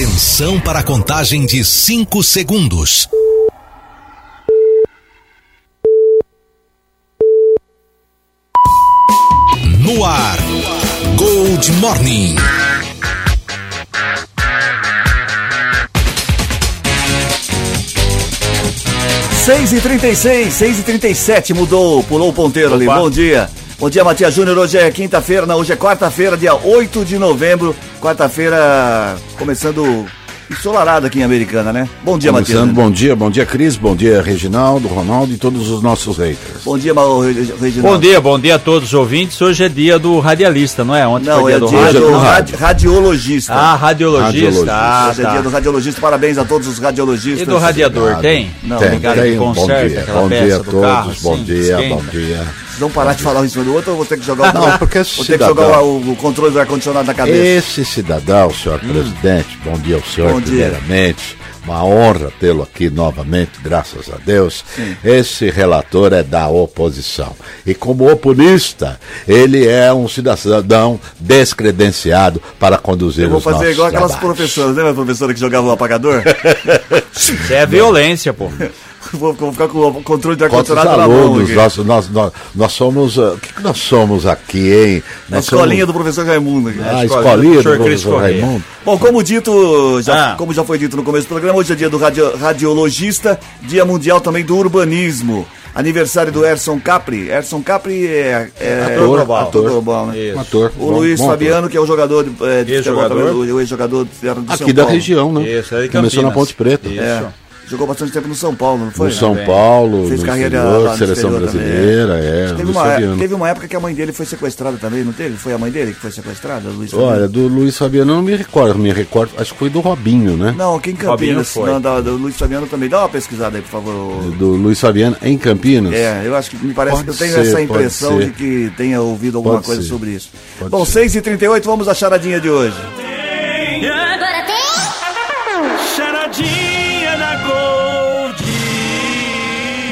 Atenção para a contagem de 5 segundos. No ar, Gold Morning. Seis e trinta e seis, seis e trinta e sete, mudou, pulou o ponteiro ali. Bom dia. Bom dia, Matias Júnior. Hoje é quinta-feira, não, hoje é quarta-feira, dia 8 de novembro. Quarta-feira, começando ensolarado aqui em Americana, né? Bom dia, Matias. Começando, bom dia, bom dia, Cris, bom dia, Reginaldo, Ronaldo e todos os nossos haters. Bom dia, Mauro Reginaldo. Bom dia, bom dia a todos os ouvintes. Hoje é dia do radialista, não é? Ontem Não, foi é dia do dia rádio. do radi- radiologista. Ah, radiologista. Radiologista. Ah, Hoje é tá. dia do radiologista. Parabéns a todos os radiologistas. E do radiador, tem? Não, Tem, tem, bom dia, aquela bom peça dia a do todos, carro, bom assim, dia, esquenta. bom dia. Vão parar de falar um em cima do outro ou vou ter que jogar o, Não, porque vou ter que jogar o, o controle do ar-condicionado na cabeça? Esse cidadão, senhor presidente, bom dia ao senhor, Hum. Bom dia. primeiramente. Uma honra tê-lo aqui novamente, graças a Deus. Esse relator é da oposição. E como oponista, ele é um cidadão descredenciado para conduzir Eu vou os fazer nossos igual aquelas trabalhos. professoras, lembra a professora que jogava o apagador? Isso é violência, pô. vou, vou ficar com o controle Quantos ar-condicionado na mão. alunos, aqui. nós, nós, nós, nós somos. ah, O que, que nós somos aqui, hein? Na escolinha somos- do professor Raimundo. aqui. A escolinha escolinha do do professor. Raimundo. Bom, como dito, já, Ah. como já foi dito no começo do programa, hoje é dia do radio- radiologista, dia mundial também do urbanismo. Aniversário do Erson Capri. Erson Capri é, é Ator global. ator Ator. global, né? Isso. Ator. O bom- Luiz bom Fabiano, que é o jogador de, é, de futebol Ex-jogador. também, o ex-jogador do São Aqui da Paulo. região, né? Isso, é de Começou na. Ponte Preta. Isso. É, jogou bastante tempo no São Paulo, não foi? No São Também. Paulo, Fez no carreira exterior, lá no seleção exterior também, brasileira, é. Teve Luiz uma, Fabiano. teve uma época que a mãe dele foi sequestrada também, não teve? Foi a mãe dele que foi sequestrada, Luiz Fabiano? Olha, do Luiz Fabiano eu não me recordo, me recordo, acho que foi do Robinho, né? Não, aqui em Campinas, foi. não, da- do Luiz Fabiano também. Dá uma pesquisada aí, por favor. Do Luiz Fabiano em Campinas. É, eu acho que me parece Pode que eu tenho ser, essa impressão de que tenha ouvido alguma Pode coisa ser. sobre isso. Pode Bom, ser. 6h38, vamos à charadinha de hoje.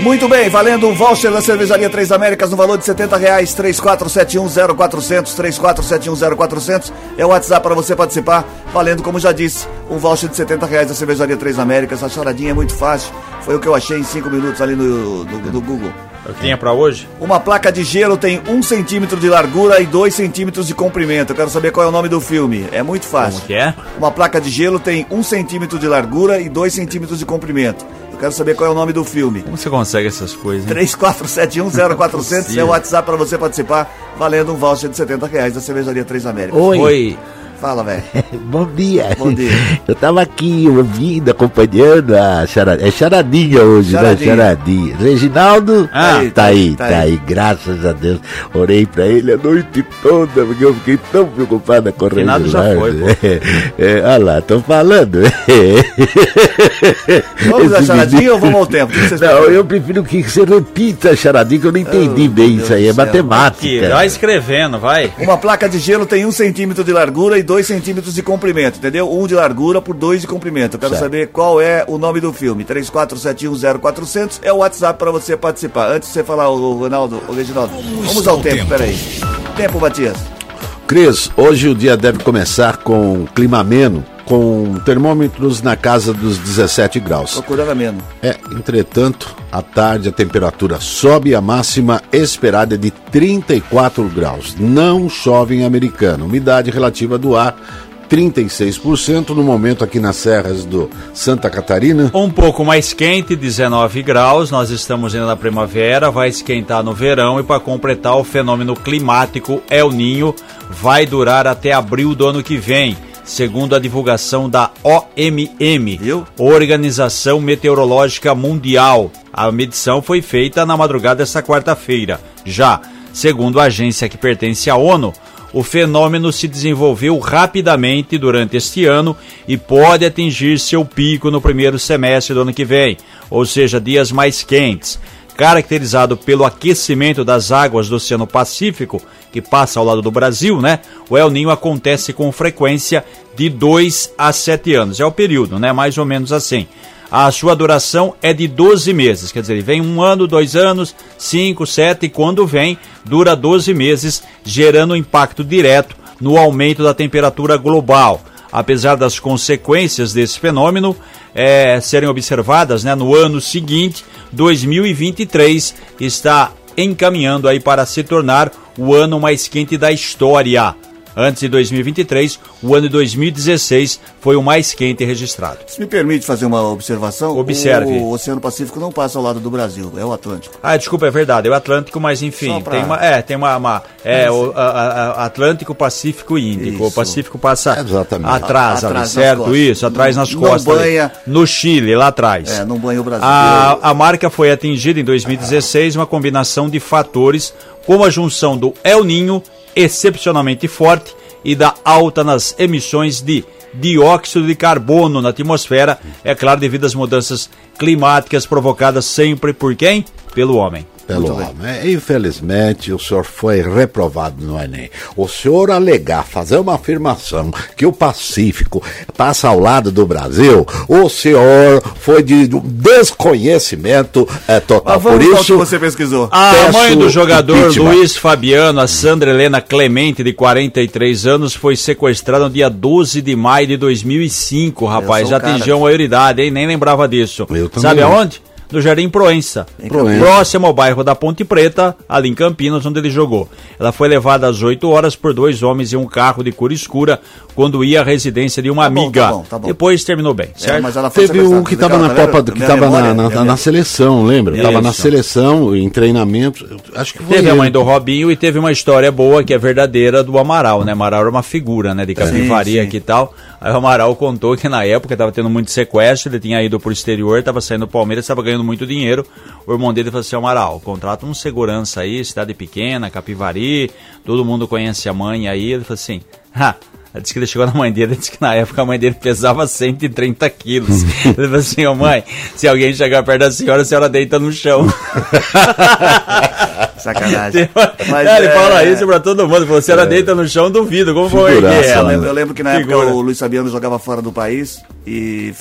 Muito bem, valendo um voucher da Cervejaria Três Américas no valor de 70 reais, 34710400, 34710400 é o WhatsApp para você participar, valendo, como já disse, um voucher de 70 reais da Cervejaria Três Américas. A charadinha é muito fácil, foi o que eu achei em 5 minutos ali no, no, no Google. Eu tinha pra hoje? Uma placa de gelo tem 1 centímetro de largura e 2 centímetros de comprimento. Eu quero saber qual é o nome do filme. É muito fácil. Como que é? Uma placa de gelo tem 1 centímetro de largura e 2 centímetros de comprimento. Eu quero saber qual é o nome do filme. Como você consegue essas coisas? hein? 34710400 é o WhatsApp para você participar, valendo um voucher de 70 reais da Cervejaria Três Américas. Oi, Oi. Fala, velho. bom dia. Bom dia. Eu tava aqui ouvindo, acompanhando a charadinha. É charadinha hoje, Charadinha. né? Charadinha. Reginaldo Ah, tá aí, tá tá aí. aí. Graças a Deus. Orei pra ele a noite toda, porque eu fiquei tão preocupada com o Finado já Reginaldo. foi, pô. É, é, olha lá, tô falando. Vamos Esse charadinha menino- ou vamos ao tempo? O que vocês Não, eu prefiro que você repita a charadinha, que eu não entendi Oh, bem isso aí. É céu. Aqui, matemática. vai escrevendo, vai. Uma placa de gelo tem 1 centímetro de largura e 2 centímetros de comprimento, entendeu? 1 de largura por 2 de comprimento. Eu quero Certo. saber qual é o nome do filme. 34710400 é o WhatsApp para você participar. Antes de você falar, o Ronaldo, o Reginaldo, vamos ao tempo, tempo? peraí. Tempo, Matias. Cris, hoje o dia deve começar com clima ameno, com termômetros na casa dos 17 graus. Procurando a menos. É, entretanto, à tarde a temperatura sobe e a máxima esperada é de 34 graus. Não chove em Americana. Umidade relativa do ar 36% no momento aqui nas serras do Santa Catarina. Um pouco mais quente, 19 graus. Nós estamos indo na primavera, vai esquentar no verão e para completar o fenômeno climático El Ninho vai durar até abril do ano que vem, segundo a divulgação da OMM, Viu? Organização Meteorológica Mundial. A medição foi feita na madrugada desta quarta-feira. Já, segundo a agência que pertence à ONU, o fenômeno se desenvolveu rapidamente durante este ano e pode atingir seu pico no primeiro semestre do ano que vem, ou seja, dias mais quentes. Caracterizado pelo aquecimento das águas do Oceano Pacífico, que passa ao lado do Brasil, né? O El Ninho acontece com frequência de 2 a 7 anos. É o período, né? Mais ou menos assim. A sua duração é de 12 meses, quer dizer, ele vem um ano, dois anos, cinco, sete, e quando vem, dura 12 meses, gerando impacto direto no aumento da temperatura global. Apesar das consequências desse fenômeno é, serem observadas né, no ano seguinte, 2023 está encaminhando aí para se tornar o ano mais quente da história. Antes de 2023, o ano de 2016 foi o mais quente registrado. Se me permite fazer uma observação, Observe. o Oceano Pacífico não passa ao lado do Brasil, é o Atlântico. Ah, desculpa, é verdade, é o Atlântico, mas enfim, pra- tem uma, é, tem uma, uma- é, o a- a- Atlântico, Pacífico e Índico. O Isso. Pacífico passa Exatamente. atrás, A- atrás certo? costas. Isso, atrás nas Não costas. banha- No Chile, lá atrás. É, não banha o Brasil. A, a marca foi atingida em 2016, uma combinação de fatores, como a junção do El Ninho, excepcionalmente forte, e da alta nas emissões de dióxido de carbono na atmosfera, é claro, devido às mudanças climáticas provocadas sempre por quem? Pelo homem. Pelo homem. É, Infelizmente, o senhor foi reprovado no Enem. O senhor alegar, fazer uma afirmação que o Pacífico passa ao lado do Brasil, o senhor foi de desconhecimento é, total. Mas vamos Por isso, você pesquisou. A mãe do jogador impeachment. Luiz Fabiano, a Sandra Helena Clemente, de 43 anos, foi sequestrada no dia 12 de maio de 2005, rapaz. Já atingiu a maioridade, hein? Nem lembrava disso. Eu também Sabe aonde? No Jardim Proença. Proença. Próximo ao bairro da Ponte Preta, ali em Campinas, onde ele jogou. Ela foi levada às 8 horas por dois homens em um carro de cor escura quando ia à residência de uma Tá bom, amiga. tá bom, tá bom. Depois terminou bem, É, certo? mas ela foi Teve um que estava na Tá Copa, que estava na, na, na seleção, lembra? Estava na seleção, em treinamento. Acho que foi Teve a ele. mãe do Robinho e teve uma história boa que é verdadeira do Amaral, né? Amaral era uma figura, né? De capivaria aqui e tal. Aí o Amaral contou que na época estava tendo muito sequestro, ele tinha ido pro exterior, estava saindo do Palmeiras, estava ganhando muito dinheiro. O irmão dele falou assim: Amaral, contrata um segurança aí, cidade pequena, Capivari, todo mundo conhece a mãe aí. Ele falou assim: ha. Ela disse que ele chegou na mãe dele, disse que na época a mãe dele pesava 130 quilos. Ele falou assim, ô mãe, se alguém chegar perto da senhora, a senhora deita no chão. Sacanagem. Mas, é, ele é, fala isso pra todo mundo. Falou, se ela deita no chão, duvido. Como foi erguer ela? lembro, eu lembro que na época Figura. o Luiz Fabiano jogava fora do país e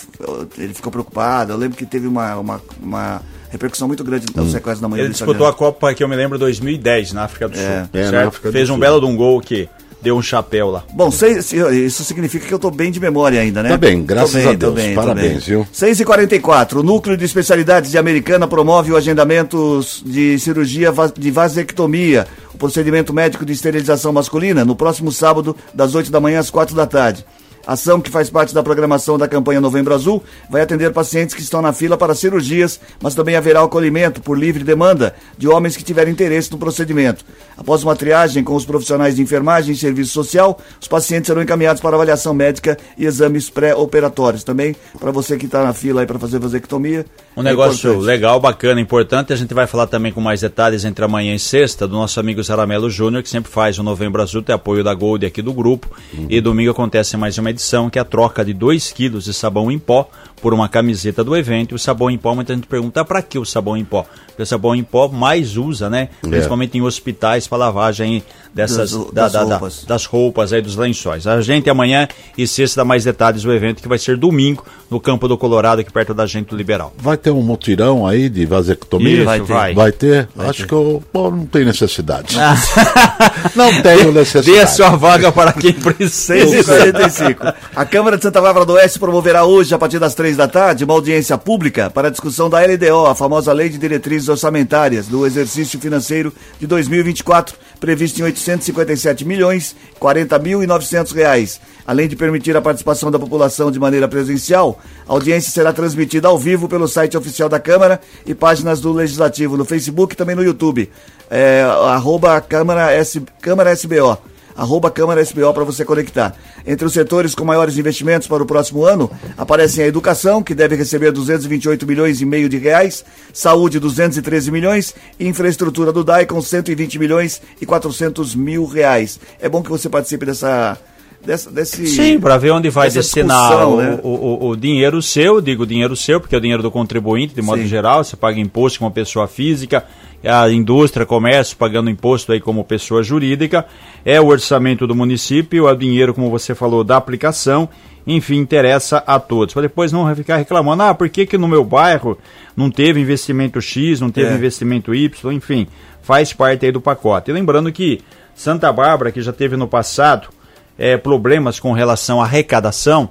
ele ficou preocupado. Eu lembro que teve uma, uma, uma repercussão muito grande no sequestro da mãe Ele disputou a. Copa, que eu me lembro, 2010, na África do Sul. É. É, na certo? Fez um Sul. belo de um gol que deu um chapéu lá. Bom, seis, isso significa que eu tô bem de memória ainda, né? Tá bem, graças Tô bem, a tô Deus. bem, tô Parabéns, bem. viu? 6 e 44 o Núcleo de Especialidades de Americana promove o agendamento de cirurgia de vasectomia, o procedimento médico de esterilização masculina, no próximo sábado, das 8 da manhã às 4 da tarde. Ação que faz parte da programação da campanha Novembro Azul vai atender pacientes que estão na fila para cirurgias, mas também haverá acolhimento por livre demanda de homens que tiverem interesse no procedimento. Após uma triagem com os profissionais de enfermagem e serviço social, os pacientes serão encaminhados para avaliação médica e exames pré-operatórios. Também para você que está na fila aí para fazer vasectomia. Um é negócio importante. legal, bacana, importante. A gente vai falar também com mais detalhes entre amanhã e sexta do nosso amigo Zaramelo Júnior, que sempre faz o Novembro Azul, tem apoio da Gold aqui do grupo. E domingo acontece mais uma edição, que é a troca de 2 quilos de sabão em pó por uma camiseta do evento. E o sabão em pó, muita gente pergunta, para que o sabão em pó? Porque o sabão em pó mais usa, né? Principalmente em hospitais para lavagem dessas Das- da- das da- da- roupas. das roupas aí, dos lençóis. A gente amanhã e sexta dá mais detalhes do evento, que vai ser domingo, no Campo do Colorado, aqui perto da gente do Liberal. Vai ter um mutirão aí de vasectomia? Isso, vai vai. ter. Vai ter? Acho que eu bom, não tem necessidade. não tenho necessidade. Dê a sua vaga para quem 6 precisa. e 45 A Câmara de Santa Bárbara do Oeste promoverá hoje, a partir das três da tarde, uma audiência pública para a discussão da LDO, a famosa Lei de Diretrizes Orçamentárias do Exercício Financeiro de 2024, prevista em 857 milhões 40 mil e 900 reais. Além de permitir a participação da população de maneira presencial, a audiência será transmitida ao vivo pelo site oficial da Câmara e páginas do Legislativo no Facebook e também no YouTube. É, arroba Câmara, S, Câmara SBO arroba Câmara SBO para você conectar. Entre os setores com maiores investimentos para o próximo ano, aparecem a educação, que deve receber 228 milhões e meio de reais, saúde 213 milhões e infraestrutura do DAI com 120 milhões e 400 mil reais. É bom que você participe dessa... dessa desse, Sim, para ver onde vai destinar o, né? o, o- o dinheiro seu, digo dinheiro seu, porque é o dinheiro do contribuinte, de modo Sim. geral, você paga imposto como pessoa física, a indústria, comércio pagando imposto aí como pessoa jurídica, é o orçamento do município, é o dinheiro, como você falou, da aplicação, enfim, interessa a todos. Para depois não ficar reclamando, ah, por que, que no meu bairro não teve investimento X, não teve É. investimento Y, enfim, faz parte aí do pacote. E lembrando que Santa Bárbara, que já teve no passado, é, problemas com relação à arrecadação,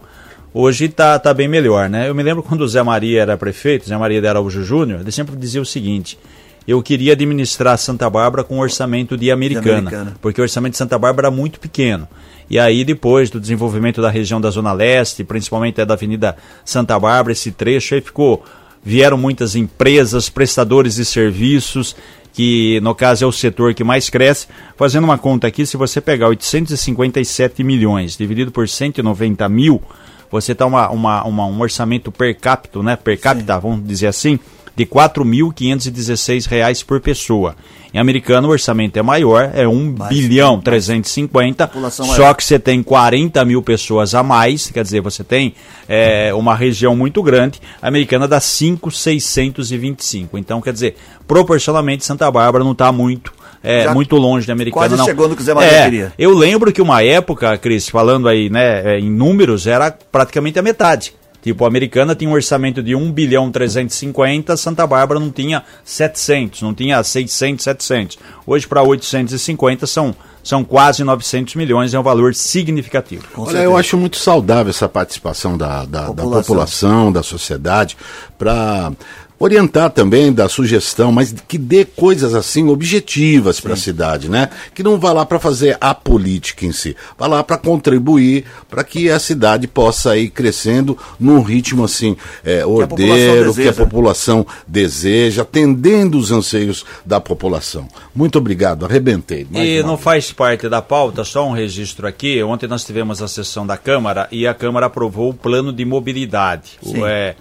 hoje está tá bem melhor, né? Eu me lembro quando o Zé Maria era prefeito, Zé Maria de Araújo Júnior, ele sempre dizia o seguinte: eu queria administrar Santa Bárbara com orçamento de americana, De Americana. porque o orçamento de Santa Bárbara era muito pequeno. E aí, depois do desenvolvimento da região da Zona Leste, principalmente da Avenida Santa Bárbara, esse trecho aí ficou. Vieram muitas empresas, prestadores de serviços, que no caso é o setor que mais cresce. Fazendo uma conta aqui, se você pegar 857 milhões dividido por 190 mil, você está uma, uma, uma- um orçamento per capita, né? Per capita, vamos dizer assim, de 4.516 reais por pessoa. Em americano o orçamento é maior, é 1 bilhão 350, População só maior. que você tem 40 mil pessoas a mais, quer dizer, você tem é, uma região muito grande, a americana dá 5,625. Então, quer dizer, proporcionalmente Santa Bárbara não está muito, é, Já muito longe da americana. quase não. chegou no que o Zé Maria É, queria. Eu lembro que uma época, Cris, falando aí, né, é, em números, era praticamente a metade. Tipo, a americana tinha um orçamento de 1 bilhão 350, Santa Bárbara não tinha 700, não tinha 600, 700. Hoje, para 850, são, são quase 900 milhões, é um valor significativo. Com Olha, certeza. eu acho muito saudável essa participação da, da, da População. população, da sociedade, para orientar também da sugestão, mas que dê coisas assim objetivas para a cidade, né? Que não vá lá para fazer a política em si, vá lá para contribuir para que a cidade possa ir crescendo num ritmo assim é, ordeiro, que a deseja. população deseja, atendendo os anseios da população. Muito obrigado, arrebentei. Mais E uma não vez. faz parte da pauta, só um registro aqui. Ontem nós tivemos a sessão da Câmara e a Câmara aprovou o plano de mobilidade. Sim. O, é,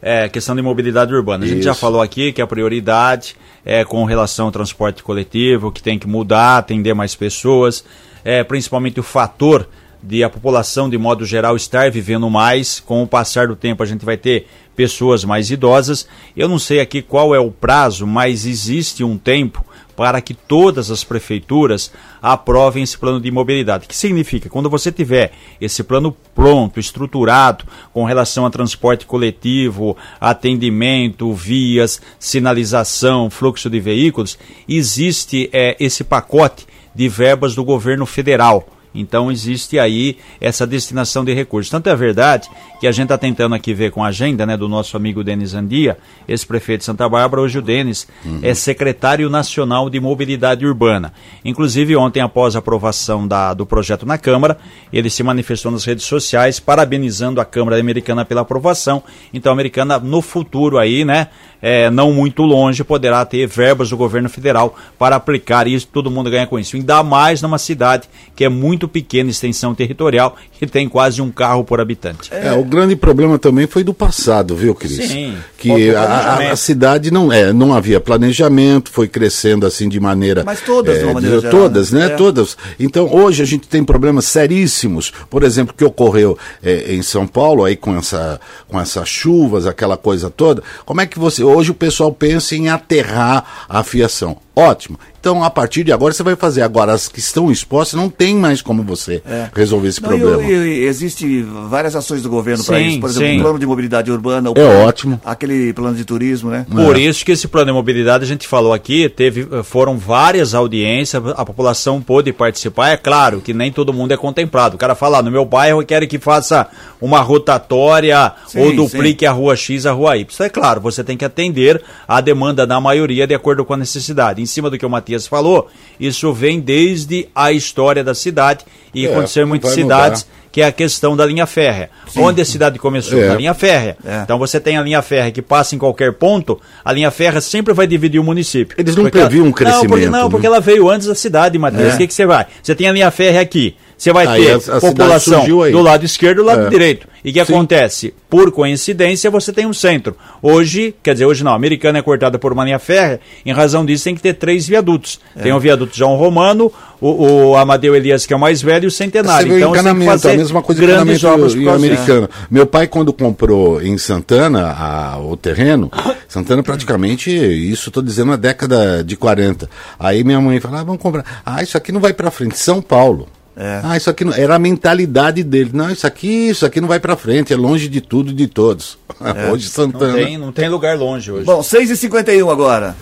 é, questão de mobilidade urbana. A gente já Isso. falou aqui que a prioridade é com relação ao transporte coletivo, que tem que mudar, atender mais pessoas, é, principalmente o fator de a população, de modo geral, estar vivendo mais. Com o passar do tempo, a gente vai ter pessoas mais idosas. Eu não sei aqui qual é o prazo, mas existe um tempo para que todas as prefeituras aprovem esse plano de mobilidade. O que significa? Quando você tiver esse plano pronto, estruturado, com relação a transporte coletivo, atendimento, vias, sinalização, fluxo de veículos, existe eh, esse pacote de verbas do governo federal. Então existe aí essa destinação de recursos. Tanto é verdade que a gente está tentando aqui ver com a agenda né, do nosso amigo Denis Andia, esse prefeito de Santa Bárbara, hoje o Denis é secretário nacional de mobilidade urbana. Inclusive ontem, após a aprovação da, do projeto na Câmara, ele se manifestou nas redes sociais parabenizando a Câmara Americana pela aprovação. Então a Americana no futuro aí, né, é, não muito longe, poderá ter verbas do governo federal para aplicar isso, todo mundo ganha com isso. Ainda mais numa cidade que é muito pequena extensão territorial, que tem quase um carro por habitante. É, o grande problema também foi do passado, viu, Cris? Sim, Que a, a- cidade não, é, não havia planejamento, foi crescendo assim de maneira. Mas todas, de uma é, maneira geral, Todas, né? né? É. Todas. Então, hoje a gente tem problemas seríssimos. Por exemplo, que ocorreu é, em São Paulo, aí com, essa, com essas chuvas, aquela coisa toda. Como é que você. Hoje o pessoal pensa em aterrar a fiação. Ótimo. Então, a partir de agora, você vai fazer. Agora, as que estão expostas, não tem mais como você resolver esse É. Não, problema. E, existe várias ações do governo para isso. Por exemplo, sim. o plano de mobilidade urbana. o É plano- ótimo. Aquele plano de turismo, né? Por isso que esse plano de mobilidade a gente falou aqui, teve, eh, foram várias audiências, a população pôde participar. É claro que nem todo mundo é contemplado. O cara fala, "Ah, no meu bairro eu quero que faça uma rotatória Sim, ou duplique a rua X, a rua Y. É claro, você tem que atender a demanda da maioria de acordo com a necessidade. Em cima do que o Matias falou, isso vem desde a história da cidade e É, aconteceu em muitas cidades mudar. Que é a questão da linha férrea. Onde a cidade começou? É. Na linha férrea. É. Então você tem a linha férrea que passa em qualquer ponto, a linha férrea sempre vai dividir o município. Eles não Porque ela- previam um Não, porque, crescimento, não, né? porque ela veio antes da cidade, Matheus. É. O que, que você vai? Você tem a linha férrea aqui. Você vai Aí ter a- a população do lado esquerdo e do lado É. direito. E o que Sim. acontece? Por coincidência, você tem um centro. Hoje, quer dizer, hoje não, a americana é cortada por uma linha férrea, em razão disso tem que ter três viadutos. É. Tem o viaduto João Romano, o, o Amadeu Elias, que é o mais velho, e o Você centenário. Então você que encanamento, fazer a mesma coisa grandes obras em americano. Meu pai, quando comprou em Santana a- o terreno, Santana praticamente, isso estou dizendo na década de 40. Aí minha mãe falava, ah, vamos comprar. Ah, isso aqui não vai para frente. São Paulo. É. Ah, isso aqui não... era a mentalidade dele. Não, isso aqui, isso aqui não vai para frente, é longe de tudo e de todos. Hoje Não Santana. tem, não tem lugar longe hoje. Bom, 6h51 agora.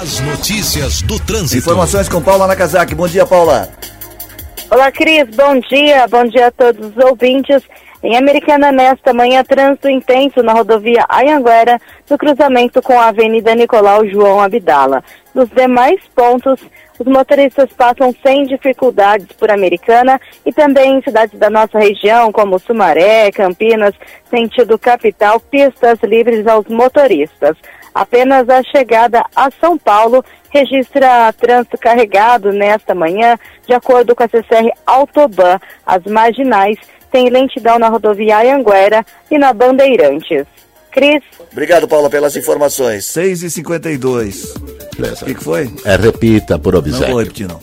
As notícias do trânsito. Informações com Paula Nakazaki. Bom dia, Paula. Olá, Cris, bom dia. Bom dia a todos os ouvintes. Em Americana, nesta manhã, trânsito intenso na rodovia Anhanguera, no cruzamento com a Avenida Nicolau João Abdala. Nos demais pontos, os motoristas passam sem dificuldades por Americana e também em cidades da nossa região, como Sumaré, Campinas, sentido capital, pistas livres aos motoristas. Apenas a chegada a São Paulo registra trânsito carregado nesta manhã, de acordo com a CCR Autoban. As marginais têm lentidão na rodoviária Anguera e na Bandeirantes. Cris, Obrigado, Paula, pelas informações. 6h52. O que, que foi? É, repita por Não obséquio. vou repetir, não.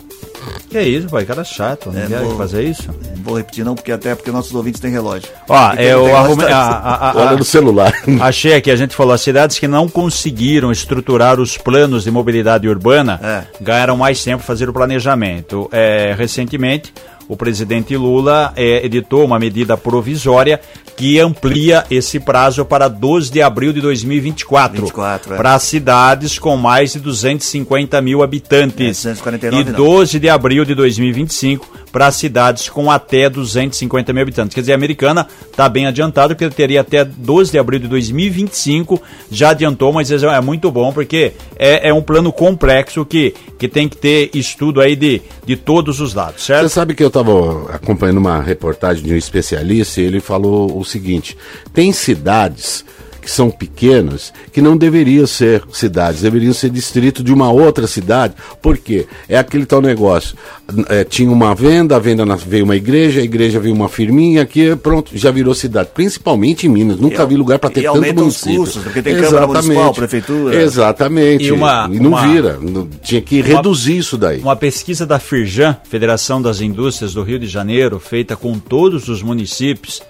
Que isso, pai, cara chato, não É, quer vou- fazer isso? Não vou repetir, não, porque até porque nossos ouvintes têm relógio. Ó, E quem eu arrumei. tá- a- a- a- Olha no celular. Achei aqui, a gente falou, as cidades que não conseguiram estruturar os planos de mobilidade urbana É. ganharam mais tempo para fazer o planejamento. É, recentemente, o presidente Lula é, editou uma medida provisória que amplia esse prazo para 12 de abril de 2024 24, é. para cidades com mais de 250 mil habitantes É, 249 e não. 12 de abril de 2025 para cidades com até 250 mil habitantes. Quer dizer, a americana está bem adiantado, porque teria até 12 de abril de 2025, já adiantou, mas é muito bom, porque é, é um plano complexo que, que tem que ter estudo aí de, de todos os lados, Você certo? sabe que eu estava acompanhando uma reportagem de um especialista e ele falou o seguinte: tem cidades que são pequenas que não deveriam ser cidades, deveriam ser distrito de uma outra cidade. Por quê? É aquele tal negócio. É, tinha uma venda, a venda veio uma igreja, a igreja veio uma firminha, aqui pronto, já virou cidade. Principalmente em Minas. Nunca E- vi lugar para ter e tanto aumentam os município. custos, porque tem Câmara Municipal, Prefeitura. Exatamente. E uma- não uma- vira. Tinha que reduzir isso daí. Uma pesquisa da Firjan, Federação das Indústrias do Rio de Janeiro, feita com todos os municípios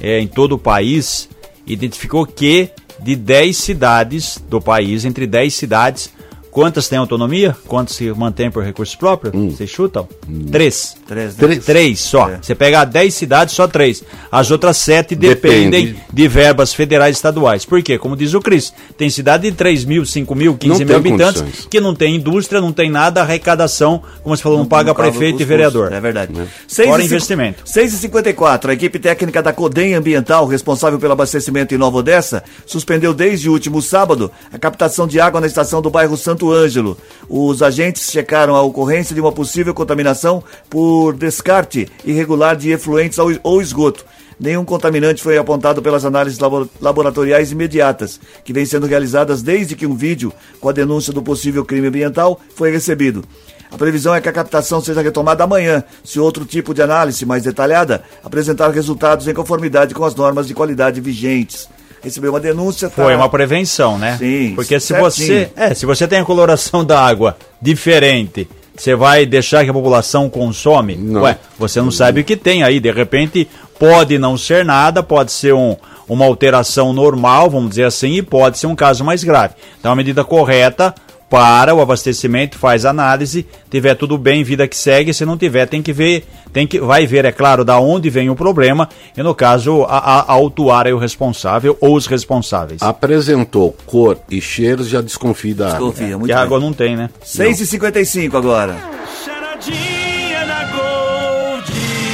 é, em todo o país, identificou que de 10 cidades do país, entre 10 cidades, quantas têm autonomia? Quantas se mantêm por recursos próprios? Vocês chutam? Três. Três, né? Três. Três só. É. Você pega 10 cidades, só três. As outras sete dependem Depende. de verbas federais e estaduais. Por quê? Como diz o Cris, tem cidade de 3 mil, 5 mil, 15 Não mil habitantes condições. que não tem indústria, não tem nada, arrecadação, como você falou, não, paga Não cabe prefeito e vereador. É verdade. Né? Seis Fora e investimento. 6h54, a equipe técnica da Codem Ambiental, responsável pelo abastecimento em Nova Odessa, suspendeu desde o último sábado a captação de água na estação do bairro Santo Ângelo. Os agentes checaram a ocorrência de uma possível contaminação por descarte irregular de efluentes ou esgoto. Nenhum contaminante foi apontado pelas análises labo- laboratoriais imediatas, que vêm sendo realizadas desde que um vídeo com a denúncia do possível crime ambiental foi recebido. A previsão é que a captação seja retomada amanhã, se outro tipo de análise mais detalhada apresentar resultados em conformidade com as normas de qualidade vigentes. Recebeu uma denúncia, tá? Foi uma prevenção, né? Sim, Porque se certinho. você, é, se você tem a coloração da água diferente, você vai deixar que a população consome? Não. Ué, você não sabe o que tem aí, de repente pode não ser nada, pode ser um, uma alteração normal, vamos dizer assim, e pode ser um caso mais grave. Então a medida correta para o abastecimento, faz análise, tiver tudo bem, vida que segue, se não tiver, tem que ver, tem que, vai ver, é claro, da onde vem o problema, e no caso, a, a, a autuar é o responsável ou os responsáveis. Apresentou cor e cheiro, já desconfia da água. Desconfia, muito que a bem. água não tem, né? 6h55 agora. Charadinha.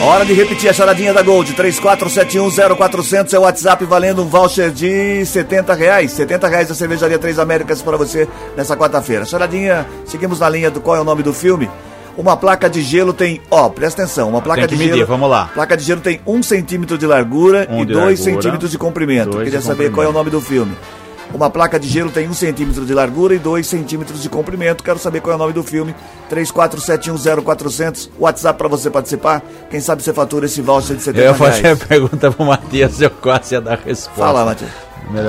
Hora de repetir a charadinha da Gold. 34710400 é o WhatsApp valendo um voucher de 70 reais. 70 reais da Cervejaria Três Américas para você nessa quarta-feira. Charadinha, seguimos na linha do qual é o nome do filme. Uma placa de gelo tem, ó, presta atenção, uma placa de medir, gelo. vamos lá. Placa de gelo tem um centímetro de largura Um e de dois largura, centímetros de comprimento. Queria de saber qual é o comprimento. nome do filme. Uma placa de gelo tem um centímetro de largura e dois centímetros de comprimento. Quero saber qual é o nome do filme. 34710400. WhatsApp para você participar. Quem sabe você fatura esse voucher de 70 Eu ia fazer a reais. pergunta pro Matias, eu quase ia dar a resposta. Fala, Matias.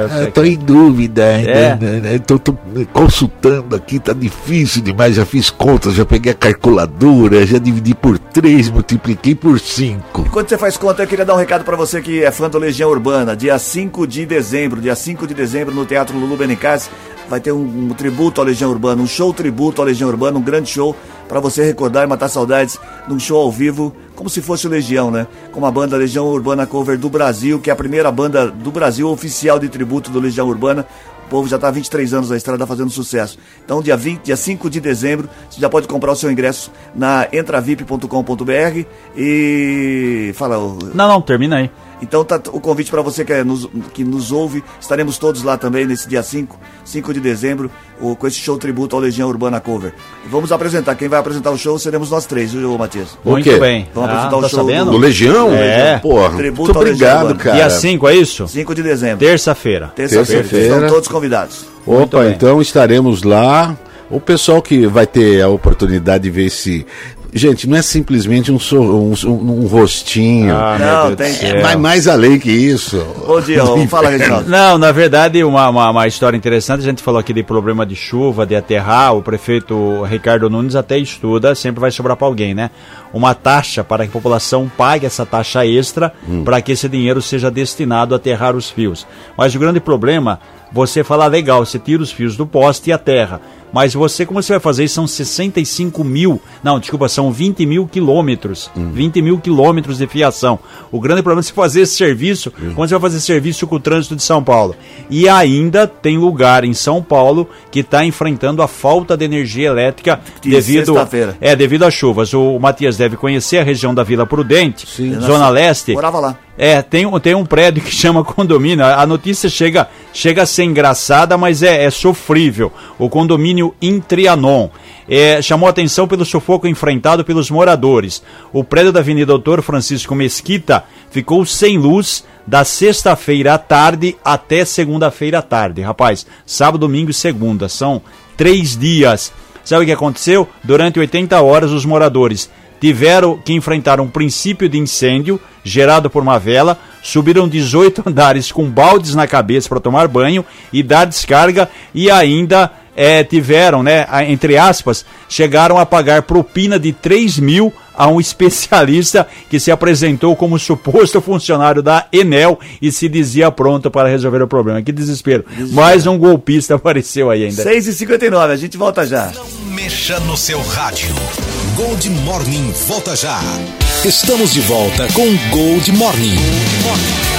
Você tô em dúvida É? ainda. né, né? Tô, tô consultando aqui, tá difícil demais. Já fiz contas, já peguei a calculadora, já dividi por 3, multipliquei por 5. Enquanto você faz conta, eu queria dar um recado pra você que é fã do Legião Urbana. Dia 5 de dezembro, dia 5 de dezembro, no Teatro Lulu Benicaz, vai ter um, um tributo à Legião Urbana, um show tributo à Legião Urbana, um grande show pra você recordar e matar saudades num show ao vivo, como se fosse o Legião, né? Com a banda Legião Urbana Cover do Brasil, que é a primeira banda do Brasil oficial de tributo do Legião Urbana. povo já está há 23 anos na estrada fazendo sucesso. Então, dia 20, dia 5 de dezembro, você já pode comprar o seu ingresso na entravip.com.br e fala o Não, não, termina aí. Então tá o convite para você que, é nos, que nos ouve. Estaremos todos lá também nesse dia 5, 5 de dezembro, o- com esse show tributo ao Legião Urbana Cover. E vamos apresentar. Quem vai apresentar o show seremos nós três, viu, Matias? O Muito quê? bem. Vamos Ah, apresentar o tá show sabendo? Do Legião? É. Porra, Tributo muito ao Legião obrigado, cara. Dia 5, é isso? 5 de dezembro. Terça-feira. Terça-feira. Terça-feira. Estão todos convidados. Opa, então estaremos lá. O pessoal que vai ter a oportunidade de ver esse. Gente, não é simplesmente um, so- um, um- um rostinho. Ah, Não, tem- é mais, mais além que isso. Bom dia, ô, fala, Reginaldo. Não, na verdade, uma, uma, uma história interessante. A gente falou aqui de problema de chuva, de aterrar. O prefeito Ricardo Nunes até estuda, sempre vai sobrar para alguém, né? Uma taxa para que a população pague essa taxa extra para que esse dinheiro seja destinado a aterrar os fios. Mas o grande problema, você fala legal, você tira os fios do poste e aterra. Mas você, como você vai fazer isso? São 65 mil, não, desculpa, são 20 mil quilômetros. 20 mil quilômetros de fiação. O grande problema é você fazer esse serviço, quando você vai fazer serviço com o trânsito de São Paulo. E ainda tem lugar em São Paulo que está enfrentando a falta de energia elétrica Que devido, é, devido às chuvas. O Matias deve conhecer a região da Vila Prudente, Sim. Zona Leste. Morava lá. É, tem, um- tem um prédio que chama condomínio. A notícia chega, chega a ser engraçada, mas é, é sofrível. O condomínio em Trianon. É, chamou atenção pelo sufoco enfrentado pelos moradores. O prédio da Avenida Doutor Francisco Mesquita ficou sem luz da sexta-feira à tarde até segunda-feira à tarde. Rapaz, sábado, domingo e segunda. São três dias. Sabe o que aconteceu? Durante 80 horas, os moradores tiveram que enfrentar um princípio de incêndio gerado por uma vela, subiram 18 andares com baldes na cabeça para tomar banho e dar descarga e ainda eh, tiveram, né, entre aspas, chegaram a pagar propina de 3 mil a um especialista que se apresentou como suposto funcionário da Enel e se dizia pronto para resolver o problema. Que desespero. Mais um golpista apareceu aí ainda. 6h59, a gente volta já. Não mexa no seu rádio. Gold Morning volta já. Estamos de volta com Gold Morning. 7 e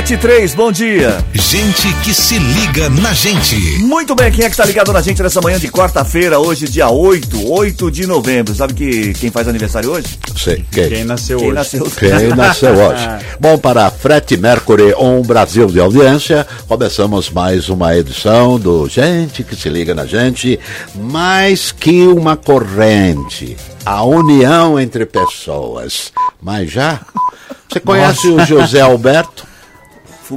3, bom dia. Gente que se liga na gente. Muito bem, quem é que tá ligado na gente nessa manhã de quarta-feira, hoje, dia 8, 8 de novembro? Sabe que quem faz aniversário hoje? Sei, quem? Quem nasceu Quem hoje? nasceu Quem nasceu hoje? Bom, para a Frete Mercury, um Brasil de audiência, começamos mais uma edição do Gente que se liga na gente, mais que uma corrente, a união entre pessoas. Mas já? Você conhece o José Alberto?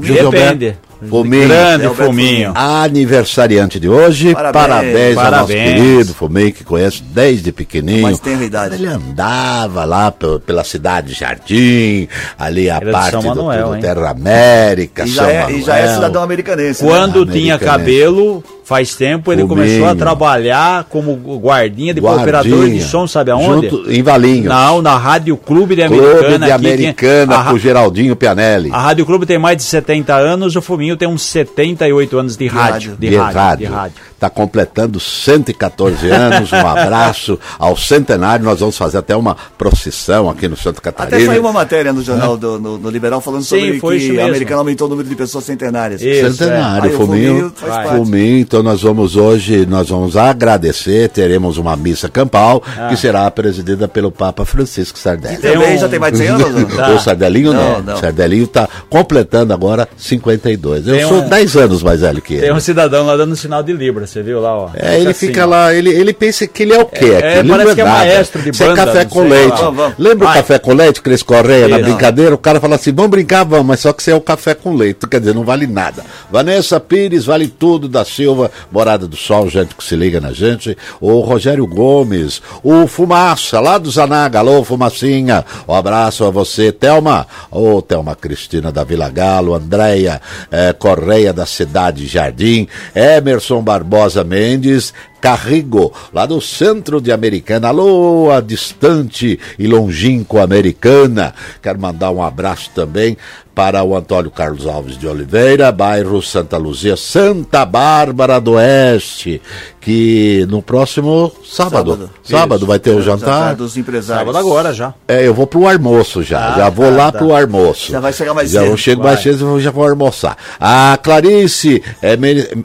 Fuminho. José Depende. Fuminho. Grande Alberto Fuminho. Aniversariante de hoje, Parabéns. parabéns, ao nosso Parabéns. querido Fuminho, que conheço desde pequenininho. Mas tem idade. Ele andava lá pe- pela cidade de Jardim, ali a parte do, Manuel, do? Terra América, E já, é, e já é cidadão americanense. né? Quando né? tinha cabelo, faz tempo, ele começou a trabalhar como guardinha de Guardinha. operador de som, sabe aonde? Junto, em Valinhos. Não, na Rádio Clube de Clube Americana. de aqui, que- Americana a, com Geraldinho Pianelli. a Rádio Clube tem mais de 70 anos, o Fuminho tem uns 78 anos de, rádio, rádio. De, rádio, de rádio. Está completando 114 anos. Um abraço ao centenário. Nós vamos fazer até uma procissão aqui no Santa Catarina. Até saiu uma matéria no jornal do, no, no Liberal falando Sim, sobre foi que o americano aumentou o número de pessoas centenárias. Isso, Centenário, é. Aí o Fuminho, Fuminho então nós vamos hoje, nós vamos agradecer, teremos uma missa campal, Ah. que será presidida pelo Papa Francisco Sardelli. Também um- já tem mais de 100 anos? ou não? O Sardelinho não. Não, não. O Sardelinho está completando agora 52. Eu Tem sou um- 10 anos mais velho que ele. Tem um cidadão lá dando sinal de Libra, você viu lá, ó. É, ele assim, fica ó. lá, ele, ele pensa que ele é o quê? É, é, Ele parece não que é nada. maestro de Isso é banda, café não com leite. vamos, vamos. Lembra Vai. o café com leite, Cris Correia, na brincadeira? O cara fala assim, vamos brincar, vamos, mas só que você é o café com leite. Quer dizer, não vale nada. Vanessa Pires, vale tudo da Silva, Morada do Sol, gente que se liga na gente. O Rogério Gomes, o Fumaça, lá do Zanaga. Alô, Fumacinha. Um abraço a você, Thelma. Ô, Thelma Cristina da Vila Galo, Andréia eh, Correia da Cidade Jardim, Emerson Barbosa Mendes, Carrigo, lá do centro de Americana. Alô, a distante e longínqua Americana. Quero mandar um abraço também para o Antônio Carlos Alves de Oliveira, bairro Santa Luzia, Santa Bárbara do Oeste, que no próximo sábado, sábado, sábado vai ter o jantar. jantar dos empresários. Sábado agora já. É, eu vou pro almoço já, ah, já vou tá, lá tá. pro almoço. Já vai chegar mais já cedo. Já chego mais cedo e já vou almoçar. A Clarice é,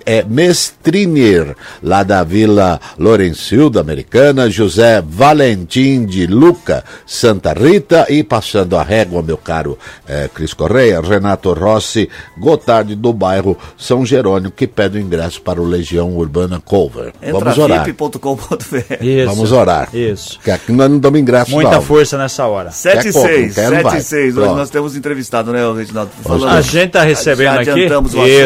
é Mestriner, lá da Vila Lourencilda, americana, José Valentim de Luca, Santa Rita e passando a régua, meu caro é, Cris Correia, Correia, Renato Rossi, Gotardi do bairro São Jerônimo, que pede o ingresso para o Legião Urbana Cover. Entra Vamos orar. Isso, Vamos orar. Isso. Que aqui nós não damos ingresso. Muita não. força nessa hora. 7 e 6, 7 e 6. Hoje nós temos entrevistado, né, Reginaldo? Falando, a gente está recebendo aqui.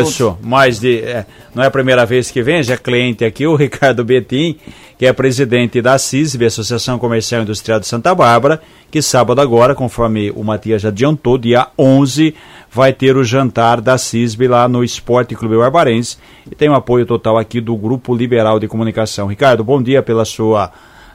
Isso, mas de, é, não é a primeira vez que vem, já é cliente aqui, o Ricardo Betim que é presidente da CISB, Associação Comercial e Industrial de Santa Bárbara, que sábado agora, conforme o Matias já adiantou, dia 11, vai ter o jantar da CISB lá no Esporte Clube Barbarense e tem o um apoio total aqui do Grupo Liberal de Comunicação. Ricardo, bom dia pela sua,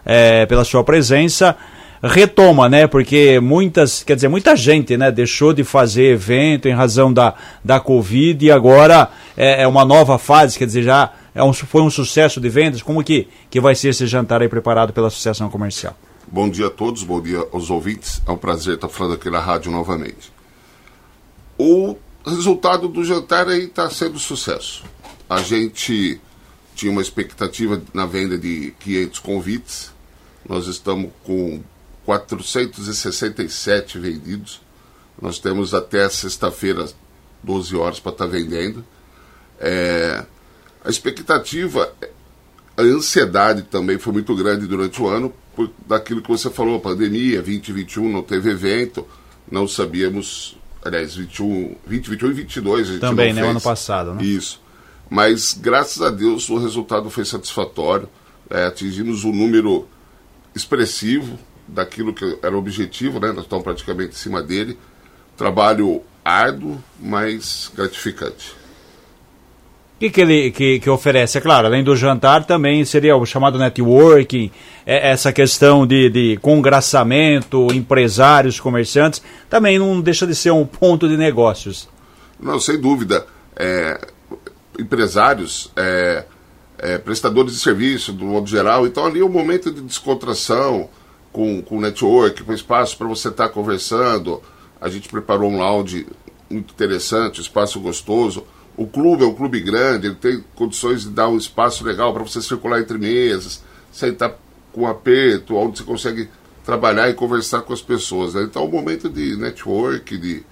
é, pela sua presença retoma, né? Porque muitas, quer dizer, muita gente, né, deixou de fazer evento em razão da, da Covid e agora é, é uma nova fase, quer dizer, já é um, foi um sucesso de vendas? Como que, que vai ser esse jantar aí preparado pela Associação Comercial? Bom dia a todos, bom dia aos ouvintes. É um prazer estar falando aqui na rádio novamente. O resultado do jantar aí está sendo sucesso. A gente tinha uma expectativa na venda de 500 convites. Nós estamos com 467 vendidos. Nós temos até sexta-feira 12 horas para estar tá vendendo. É, a expectativa, a ansiedade também foi muito grande durante o ano, por daquilo que você falou, pandemia, 2021 não teve evento, não sabíamos, aliás, 21, 20, 21 e 22 a gente Também, né, ano passado, né? Isso. Mas, graças a Deus, o resultado foi satisfatório, é, atingimos um número expressivo daquilo que era o objetivo, né? Nós estamos praticamente em cima dele. Trabalho árduo, mas gratificante. O que, que ele que, que oferece? É claro, além do jantar, também seria o chamado networking, é, essa questão de, de congraçamento, empresários, comerciantes, também não deixa de ser um ponto de negócios. Não, sem dúvida. É, empresários, é, é, prestadores de serviço, do modo geral, então ali é um momento de descontração, com, com network, com espaço para você estar tá conversando. A gente preparou um lounge muito interessante, espaço gostoso o clube é um clube grande, ele tem condições de dar um espaço legal para você circular entre mesas, sentar com aperto, onde você consegue trabalhar e conversar com as pessoas. Né? Então é um momento de network, de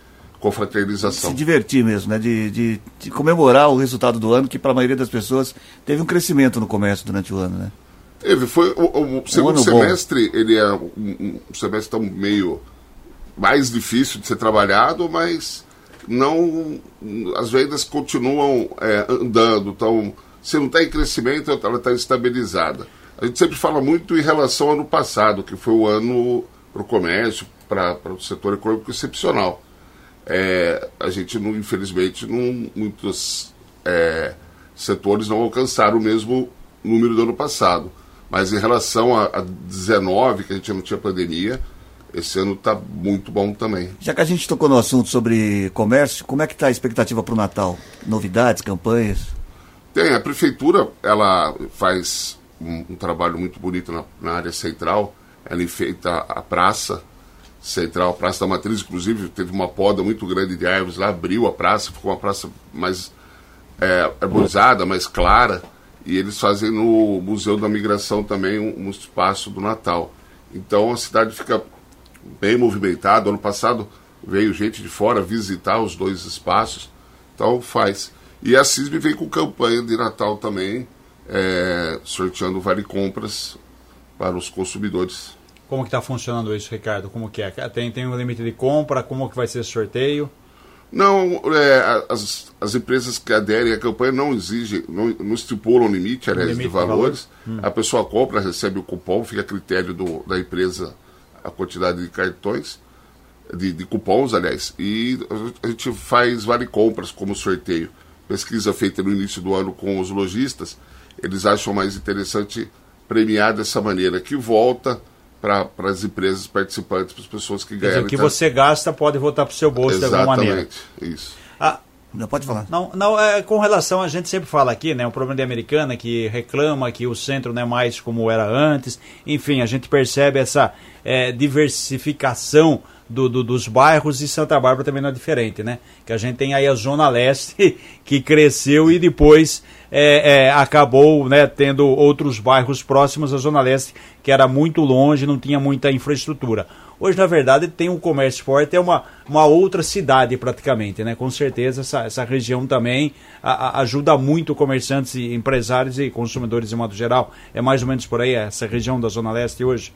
confraternização. Se divertir mesmo, né? De, de, de comemorar o resultado do ano, que para a maioria das pessoas teve um crescimento no comércio durante o ano, né? Teve, foi o, o segundo um semestre, bom. ele é um, um semestre tão meio mais difícil de ser trabalhado, mas não as vendas continuam é, andando, então se não está em crescimento, ela está estabilizada. A gente sempre fala muito em relação ao ano passado, que foi o ano para o comércio, para o setor econômico excepcional. É, a gente, não, infelizmente, não, muitos é, setores não alcançaram o mesmo número do ano passado. Mas em relação a, a 19, que a gente não tinha pandemia, esse ano está muito bom também. Já que a gente tocou no assunto sobre comércio, como é que está a expectativa para o Natal? Novidades, campanhas? Tem, a prefeitura ela faz um, um trabalho muito bonito na, na, área central. Ela enfeita a praça central, a Praça da Matriz, inclusive teve uma poda muito grande de árvores lá, abriu a praça, ficou uma praça mais é, arborizada, mais clara. E eles fazem no Museu da Migração também um, um espaço do Natal. Então a cidade fica bem movimentado. Ano passado veio gente de fora visitar os dois espaços, então faz. E a CISB vem com campanha de Natal também, é, sorteando vale compras para os consumidores. Como que está funcionando isso, Ricardo? Como que é? Tem, tem um limite de compra? Como que vai ser esse sorteio? Não, é, as, as empresas que aderem à campanha não exigem, não, não estipulam limite, aliás, limite de valores. De hum. A pessoa compra, recebe o cupom, fica a critério do, da empresa a quantidade de cartões, de, de cupons, aliás, e a gente faz vale compras como sorteio. Pesquisa feita no início do ano com os lojistas, eles acham mais interessante premiar dessa maneira, que volta para as empresas participantes, para as pessoas que ganham. O que então, você gasta pode voltar para o seu bolso de alguma maneira. Isso. Ah, não pode falar. Não, não é, com relação, a gente sempre fala aqui, né? O problema de americana que reclama que o centro não é mais como era antes. Enfim, a gente percebe essa é, diversificação do, do, dos bairros e Santa Bárbara também não é diferente, né? Que a gente tem aí a Zona Leste que cresceu e depois é, é, acabou né, tendo outros bairros próximos à Zona Leste que era muito longe, não tinha muita infraestrutura. Hoje, na verdade, tem um comércio forte, é uma, uma outra cidade praticamente, né? Com certeza essa, essa região também a, a ajuda muito comerciantes e empresários e consumidores de modo geral. É mais ou menos por aí essa região da Zona Leste hoje?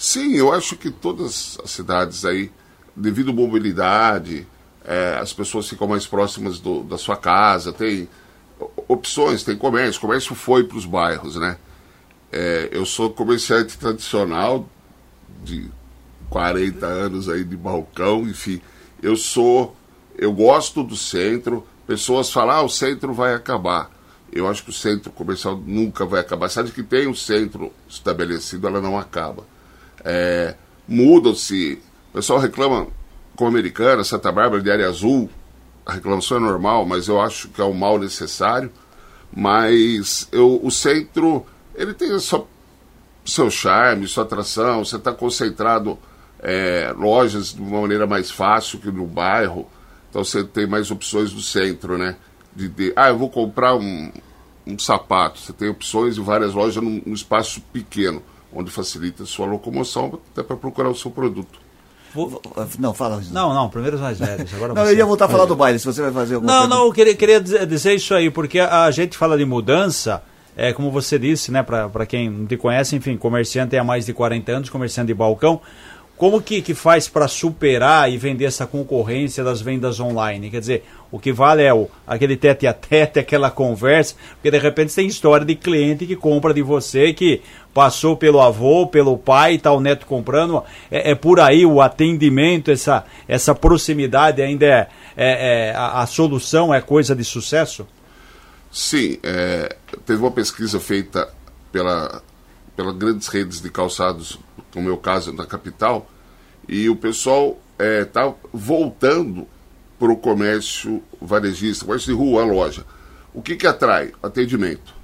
Sim, eu acho que todas as cidades aí, devido à mobilidade, é, as pessoas ficam mais próximas do, da sua casa, tem opções, tem comércio. Comércio foi para os bairros, né? É, eu sou comerciante tradicional de 40 anos aí de balcão, enfim. Eu sou, eu gosto do centro. Pessoas falam, ah, o centro vai acabar. Eu acho que o centro comercial nunca vai acabar. Sabe que tem um centro estabelecido, ela não acaba é, mudam-se. O pessoal reclama com a Americana, Santa Bárbara, de área azul. A reclamação é normal, mas eu acho que é um mal necessário. Mas eu, o centro, ele tem só seu charme, sua atração. Você está concentrado é, lojas de uma maneira mais fácil que no bairro. Então você tem mais opções no centro, né? De, de ah, eu vou comprar um, um sapato. Você tem opções em várias lojas num, num espaço pequeno onde facilita a sua locomoção até para procurar o seu produto. Não, fala. Não, não, primeiro os mais velhos. Agora não, eu ia voltar a falar do baile, se você vai fazer alguma Não, não, eu queria, queria dizer isso aí, porque a, a gente fala de mudança, é como você disse, né, para quem não te conhece, enfim, comerciante há mais de 40 anos, comerciante de balcão. Como que, que faz para superar e vender essa concorrência das vendas online? Quer dizer, o que vale é o, aquele tete a tete, aquela conversa, porque de repente tem história de cliente que compra de você, que passou pelo avô, pelo pai, tá o neto comprando. É, é por aí o atendimento, essa, essa proximidade ainda é, é, é a, a, solução, é coisa de sucesso? Sim, é, teve uma pesquisa feita pela, pelas grandes redes de calçados no meu caso, na capital, e o pessoal está é, voltando para o comércio varejista, comércio de rua, a loja. O que, que atrai? Atendimento.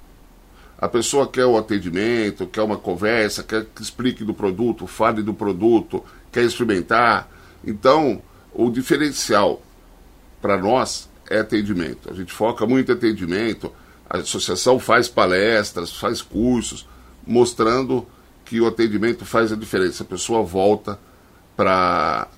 A pessoa quer o atendimento, quer uma conversa, quer que explique do produto, fale do produto, quer experimentar. Então, o diferencial para nós é atendimento. A gente foca muito em atendimento, a associação faz palestras, faz cursos, mostrando que o atendimento faz a diferença. A pessoa volta para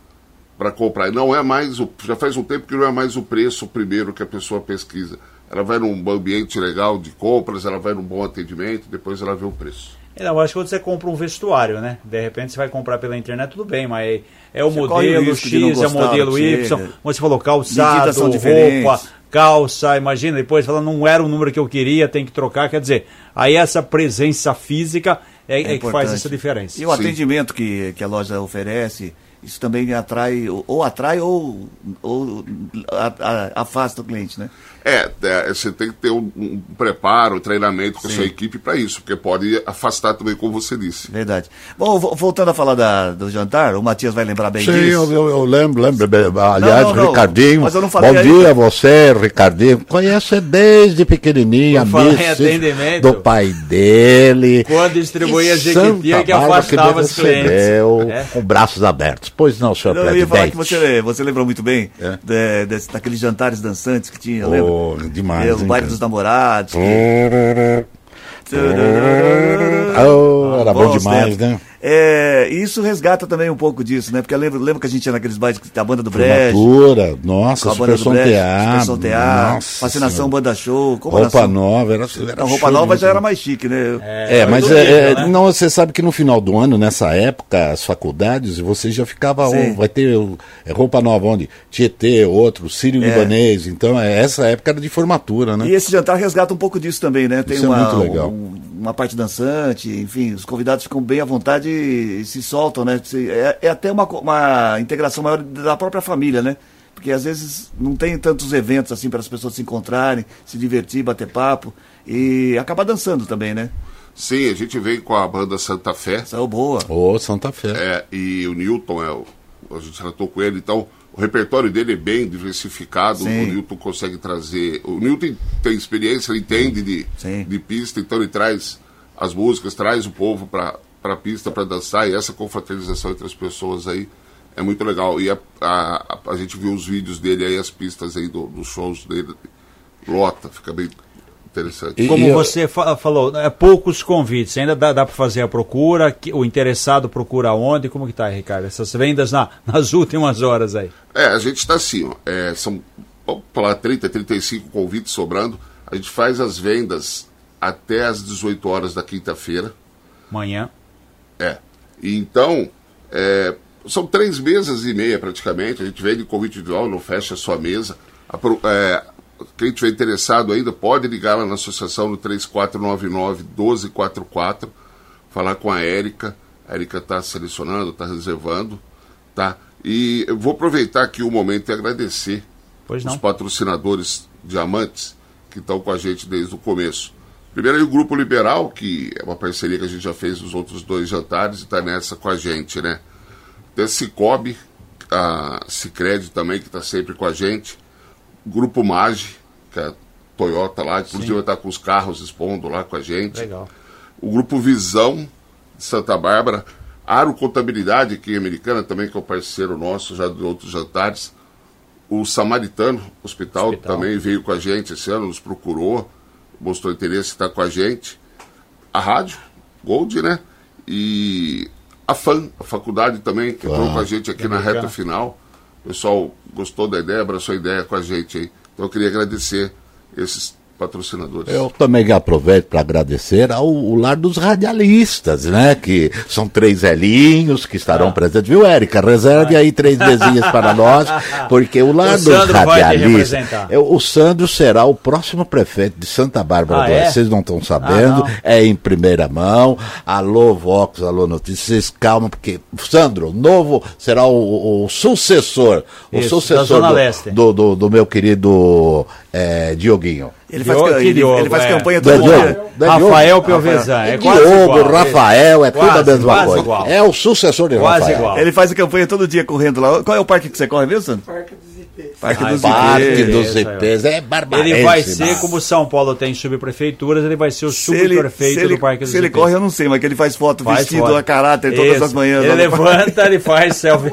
para comprar. Não é mais o, já faz um tempo que não é mais o preço primeiro que a pessoa pesquisa. Ela vai num ambiente legal de compras, ela vai num bom atendimento, depois ela vê o preço. É, eu acho que quando você compra um vestuário, né? De repente você vai comprar pela internet, tudo bem, mas é o você modelo X, é o modelo Y, como você falou, calçado, roupa, calça, imagina, depois fala, não era o número que eu queria, tem que trocar, quer dizer, aí essa presença física é, é, é que faz essa diferença. E o Sim. atendimento que, que a loja oferece, isso também atrai, ou atrai ou, ou a, a, afasta o cliente, né? É, é, você tem que ter um, um preparo, um treinamento com Sim. a sua equipe para isso, porque pode afastar também, como você disse. Verdade. Bom, voltando a falar da, do jantar, o Matias vai lembrar bem Sim, disso. Sim, eu, eu, eu, lembro, lembro. Aliás, não, não, não, Ricardinho, bom dia a você, Ricardinho. Conhece desde pequenininho, amigo do pai dele. Quando distribuía Jequitinha que afastava os clientes. É. Com braços abertos. Pois não, senhor não, presidente. Eu ia falar que você, você lembrou muito bem é. de, de, daqueles jantares dançantes que tinha, oh. lembra? Demais. É, o baile dos namorados. Que... Oh, era bom, bom demais, né? É, isso resgata também um pouco disso, né? Porque eu lembro, lembro que a gente ia naqueles bailes da banda do Brejo. Formatura, nossa, Super Som Teatro. Super Teatro, Fascinação Banda Show. roupa nova, era, era não, Roupa nova já era mais chique, né? É, é mas é, né? não, você sabe que no final do ano, nessa época, as faculdades, você já ficava, oh, vai ter é, roupa nova onde? Tietê, outro, Sírio é. Libanês. Então, é, essa época era de formatura, né? E esse jantar resgata um pouco disso também, né? Tem Isso uma, é muito legal. Um, uma parte dançante, enfim, os convidados ficam bem à vontade e se soltam, né? É, é até uma, uma integração maior da própria família, né? Porque às vezes não tem tantos eventos assim para as pessoas se encontrarem, se divertir, bater papo e acabar dançando também, né? Sim, a gente vem com a banda Santa Fé. Saiu boa. Ô, Santa Fé. É, e o Newton, é, o, a gente tratou com ele, então o repertório dele é bem diversificado. Sim. O Newton consegue trazer. O Newton tem experiência, ele entende de, Sim. de pista, então ele traz as músicas, traz o povo para a pista para dançar e essa confraternização entre as pessoas aí é muito legal. E a, a, a, a gente viu os vídeos dele aí, as pistas aí do- dos shows dele, lota, fica bem interessante. E- Como eu- você fa- falou, é poucos convites, ainda dá, dá para fazer a procura, que- o interessado procura onde, como que tá, Ricardo? Essas vendas na- nas últimas horas aí. É, a gente está assim, ó, é, são, vamos falar, 30, 35 convites sobrando. A gente faz as vendas até às 18 horas da quinta-feira. Amanhã. É. Então, é, são três mesas e meia praticamente. A gente vende convite individual, não fecha a mesa. A é, quem estiver interessado ainda pode ligar lá na associação no 3499-1244, falar com a Érica. A Érica está selecionando, está reservando. Tá? E eu vou aproveitar aqui o momento e agradecer os patrocinadores diamantes que estão com a gente desde o começo. Primeiro aí o Grupo Liberal, que é uma parceria que a gente já fez nos outros dois jantares e está nessa com a gente, né? Tem a Cicobi, a Cicred também, que está sempre com a gente. Grupo Mage, que é a Toyota lá, inclusive vai estar com os carros expondo lá com a gente. Legal. O Grupo Visão, de Santa Bárbara. Aro Contabilidade, aqui em Americana, também, que é um parceiro nosso, já de outros jantares. O Samaritano Hospital, Hospital. também veio com a gente esse ano, nos procurou, mostrou interesse em estar com a gente. A rádio, Gold, né? E a FAM, a faculdade também, que entrou com a gente aqui na reta final. O pessoal gostou da ideia, abraçou a ideia com a gente aí. Então eu queria agradecer esses patrocinadores. Eu também aproveito para agradecer ao, o lar dos radialistas, né? Que são três velhinhos que estarão Ah. presentes. Viu, Érica? Reserve aí três mesinhas para nós, porque o lar O dos radialistas. é, o Sandro será o próximo prefeito de Santa Bárbara Ah, do é? Oeste. Vocês não estão sabendo, Ah, não. é em primeira mão. Alô, Vox, alô, Notícias. Vocês calma, porque Sandro, novo, será o, o sucessor. O Isso, sucessor do, do, do, do meu querido eh, Dioguinho. Ele faz, Diogo, ele, Diogo, ele faz é. campanha todo Diogo. dia. Da Rafael Diogo. Pelvezan. É Diogo, quase igual. Rafael, é tudo a Quase, mesma quase coisa. igual. É o sucessor de Quase Rafael. igual. Ele faz a campanha todo dia correndo lá. Qual é o parque que você corre mesmo, Sandro? Parque. Parque dos Parque IPs. dos IPs é barbarense. Ele vai ser, mas- como São Paulo tem subprefeituras, ele vai ser o Se ele, subprefeito se ele, do Parque dos se ele IPs. corre, eu não sei, mas que ele faz foto Faz vestido foto. a caráter todas Isso. as manhãs. Ele parque. levanta, ele faz selfie.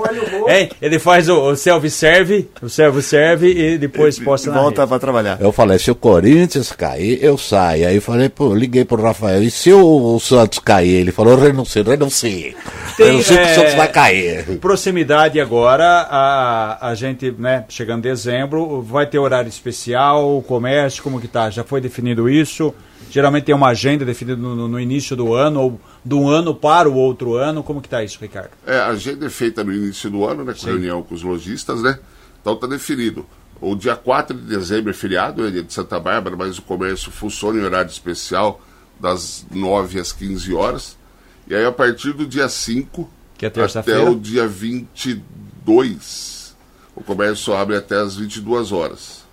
Hein? Ele faz o, o self-serve, o self-serve e depois posta na Volta pra trabalhar. Eu falei, se o Corinthians cair, eu saio. Aí falei, pô, liguei pro Rafael. E se o, o Santos cair? Ele falou, renuncie, renuncie. Tem, Renuncie que é, o Santos vai cair. Proximidade agora, a, a gente, né, chegando em dezembro, vai ter horário especial, o comércio, como que tá? Já foi definido isso? Geralmente tem uma agenda definida no, no- início do ano, ou de um ano para o outro ano, como que tá isso, Ricardo? É, a agenda é feita no início do ano, né, com reunião com os lojistas, né? Então tá definido. O dia 4 de dezembro é feriado, é dia de Santa Bárbara, mas o comércio funciona em horário especial, das 9 às 15 horas. E aí, a partir do dia 5 Que é até o dia 22, o comércio abre até as 22 horas.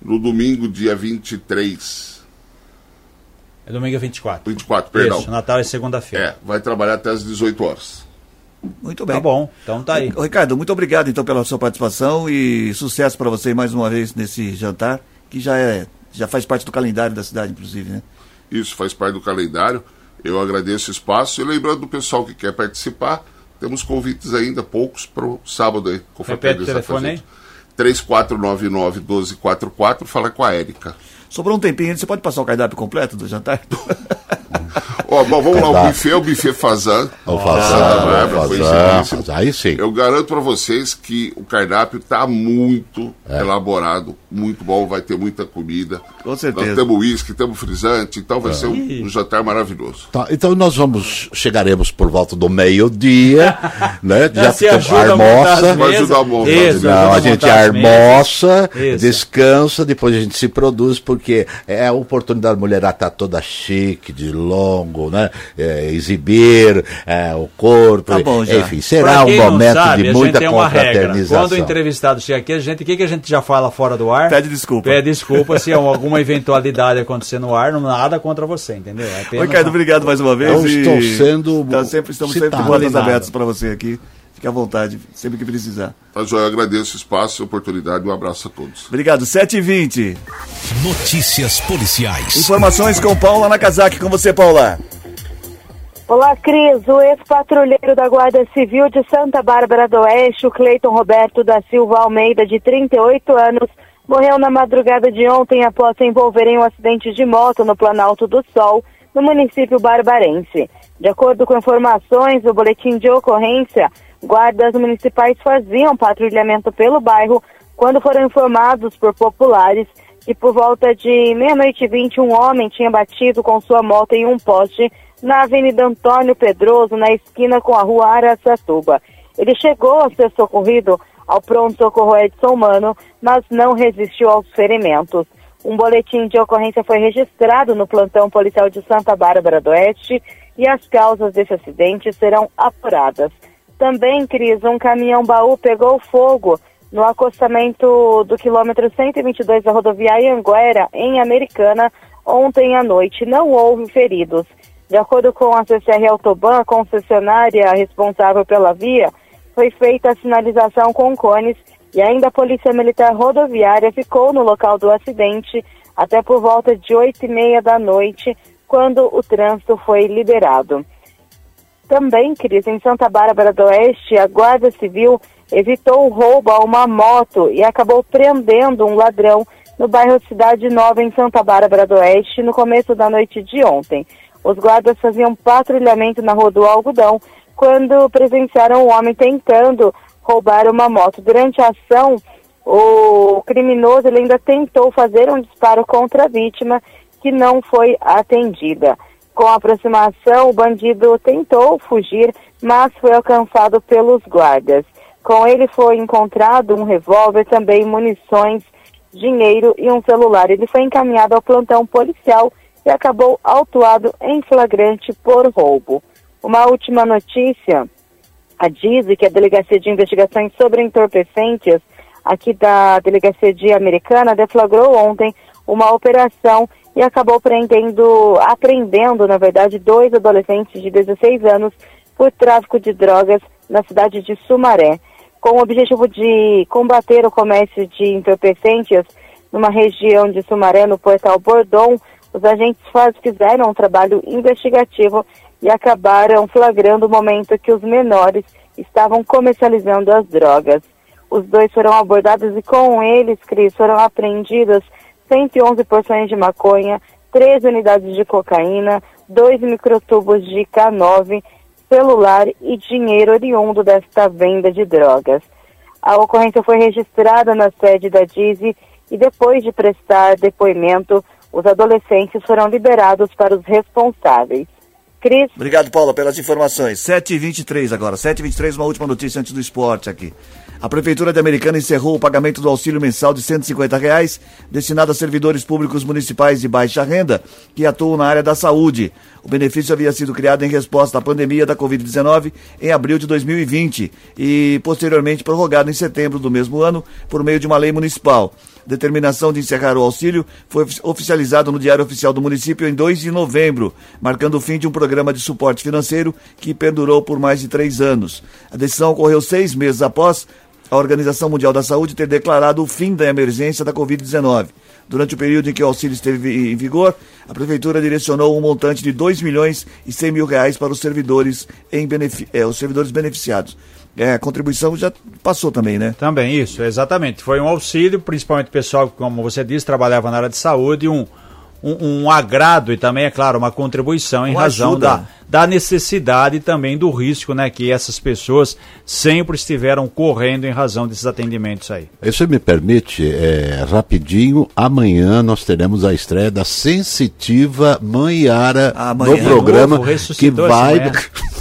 No domingo, dia 23, É domingo 24. 24, perdão. Isso, Natal é segunda-feira. É, vai trabalhar até as 18 horas. Muito bem. Tá bom, então tá aí. Ricardo, muito obrigado então pela sua participação e sucesso para você mais uma vez nesse jantar, que já é já faz parte do calendário da cidade, inclusive, né? Isso faz parte do calendário. Eu agradeço o espaço e lembrando do pessoal que quer participar, temos convites ainda, poucos, para o sábado aí. com Repete o Fraternidade telefone aí. Fazenda. 3499-1244, fala com a Érica. Sobrou um tempinho, você pode passar o cardápio completo do jantar? Ó, bom, vamos lá, o buffet é o buffet Fazan. O Fazan, foi Fazan, excelente. aí sim. Eu garanto para vocês que o cardápio está muito É. elaborado, muito bom, vai ter muita comida. Com certeza. Nós temos uísque, temos frisante, então vai ser um, um jantar maravilhoso. Tá, então nós vamos, chegaremos por volta do meio-dia, né? Já se ficamos, ajuda a montar as almoça. Vai ajudar a montar. Isso, ajuda Não, a gente almoça, Isso. descansa, depois a gente se produz, porque é a oportunidade da mulherada tá toda chique, de longo, né? É, exibir é, o corpo, Tá bom, já. enfim, será um Pra quem não momento sabe, de a muita gente tem uma regra. confraternização. Quando o entrevistado chega aqui, a gente, o que, que a gente já fala fora do ar? Pede desculpa. Pede desculpa se alguma eventualidade acontecer no ar, não nada contra você, entendeu? É Ricardo, uma- obrigado mais uma vez. Eu e estou sendo tá sempre, estamos sempre de citado. portas abertas para você aqui. Fique à vontade, sempre que precisar. Tá, Joia, eu agradeço o espaço e a oportunidade. Um abraço a todos. Obrigado. 7h20. Notícias policiais. Informações com Paula Nakazaki. Com você, Paula. Olá, Cris. O ex-patrulheiro da Guarda Civil de Santa Bárbara do Oeste, o Cleiton Roberto da Silva Almeida, de 38 anos, morreu na madrugada de ontem após se envolver em um acidente de moto no Planalto do Sol, no município barbarense. De acordo com informações do boletim de ocorrência, guardas municipais faziam patrulhamento pelo bairro quando foram informados por populares que por volta de meia-noite e vinte um homem tinha batido com sua moto em um poste na Avenida Antônio Pedroso, na esquina com a rua Araçatuba. Ele chegou a ser socorrido ao pronto-socorro Edson Mano, mas não resistiu aos ferimentos. Um boletim de ocorrência foi registrado no plantão policial de Santa Bárbara do Oeste e as causas desse acidente serão apuradas. Também, Cris, um caminhão baú pegou fogo no acostamento do quilômetro 122 da rodoviária Anguera, em Americana, ontem à noite. Não houve feridos. De acordo com a CCR Autoban, a concessionária responsável pela via, foi feita a sinalização com cones e ainda a Polícia Militar Rodoviária ficou no local do acidente até por volta de oito e meia da noite, quando o trânsito foi liberado. Também, Cris, em Santa Bárbara do Oeste, a Guarda Civil evitou o roubo a uma moto e acabou prendendo um ladrão no bairro Cidade Nova, em Santa Bárbara do Oeste, no começo da noite de ontem. Os guardas faziam patrulhamento na Rua do Algodão quando presenciaram um homem tentando roubar uma moto. Durante a ação, o criminoso ainda tentou fazer um disparo contra a vítima, que não foi atendida. Com a aproximação, o bandido tentou fugir, mas foi alcançado pelos guardas. Com ele foi encontrado um revólver, também munições, dinheiro e um celular. Ele foi encaminhado ao plantão policial e acabou autuado em flagrante por roubo. Uma última notícia. A DISE, que é a Delegacia de Investigações sobre Entorpecentes, aqui da Delegacia de Americana, deflagrou ontem uma operação e acabou prendendo, apreendendo, na verdade, dois adolescentes de 16 anos por tráfico de drogas na cidade de Sumaré. Com o objetivo de combater o comércio de entorpecentes numa região de Sumaré, no portal Bordon, os agentes fizeram um trabalho investigativo e acabaram flagrando o momento que os menores estavam comercializando as drogas. Os dois foram abordados e com eles, Cris, foram apreendidas 111 porções de maconha, 13 unidades de cocaína, dois microtubos de K9, celular e dinheiro oriundo desta venda de drogas. A ocorrência foi registrada na sede da DISE e depois de prestar depoimento, os adolescentes foram liberados para os responsáveis. Cris, Obrigado, Paula, pelas informações. 7h23 agora. 7h23, uma última notícia antes do esporte aqui. A Prefeitura de Americana encerrou o pagamento do auxílio mensal de 150 reais, destinado a servidores públicos municipais de baixa renda que atuam na área da saúde. O benefício havia sido criado em resposta à pandemia da Covid-19 em abril de 2020 e posteriormente prorrogado em setembro do mesmo ano por meio de uma lei municipal. Determinação de encerrar o auxílio foi oficializado no Diário Oficial do Município em 2 de novembro, marcando o fim de um programa de suporte financeiro que perdurou por mais de três anos. A decisão ocorreu seis meses após a Organização Mundial da Saúde ter declarado o fim da emergência da Covid-19. Durante o período em que o auxílio esteve em vigor, a Prefeitura direcionou um montante de 2 milhões e 100 mil reais para os servidores, em benefi eh, os servidores beneficiados. É, a contribuição já passou também, né? Também, isso, exatamente. Foi um auxílio, principalmente pessoal como você disse, trabalhava na área de saúde, um, um, um agrado e também, é claro, uma contribuição em Uma razão ajuda. da, da necessidade e também do risco né, que essas pessoas sempre estiveram correndo em razão desses atendimentos aí. Você me permite, é, rapidinho, amanhã nós teremos a estreia da Sensitiva Mãe Yara Amanhã. no programa Novo, que vai.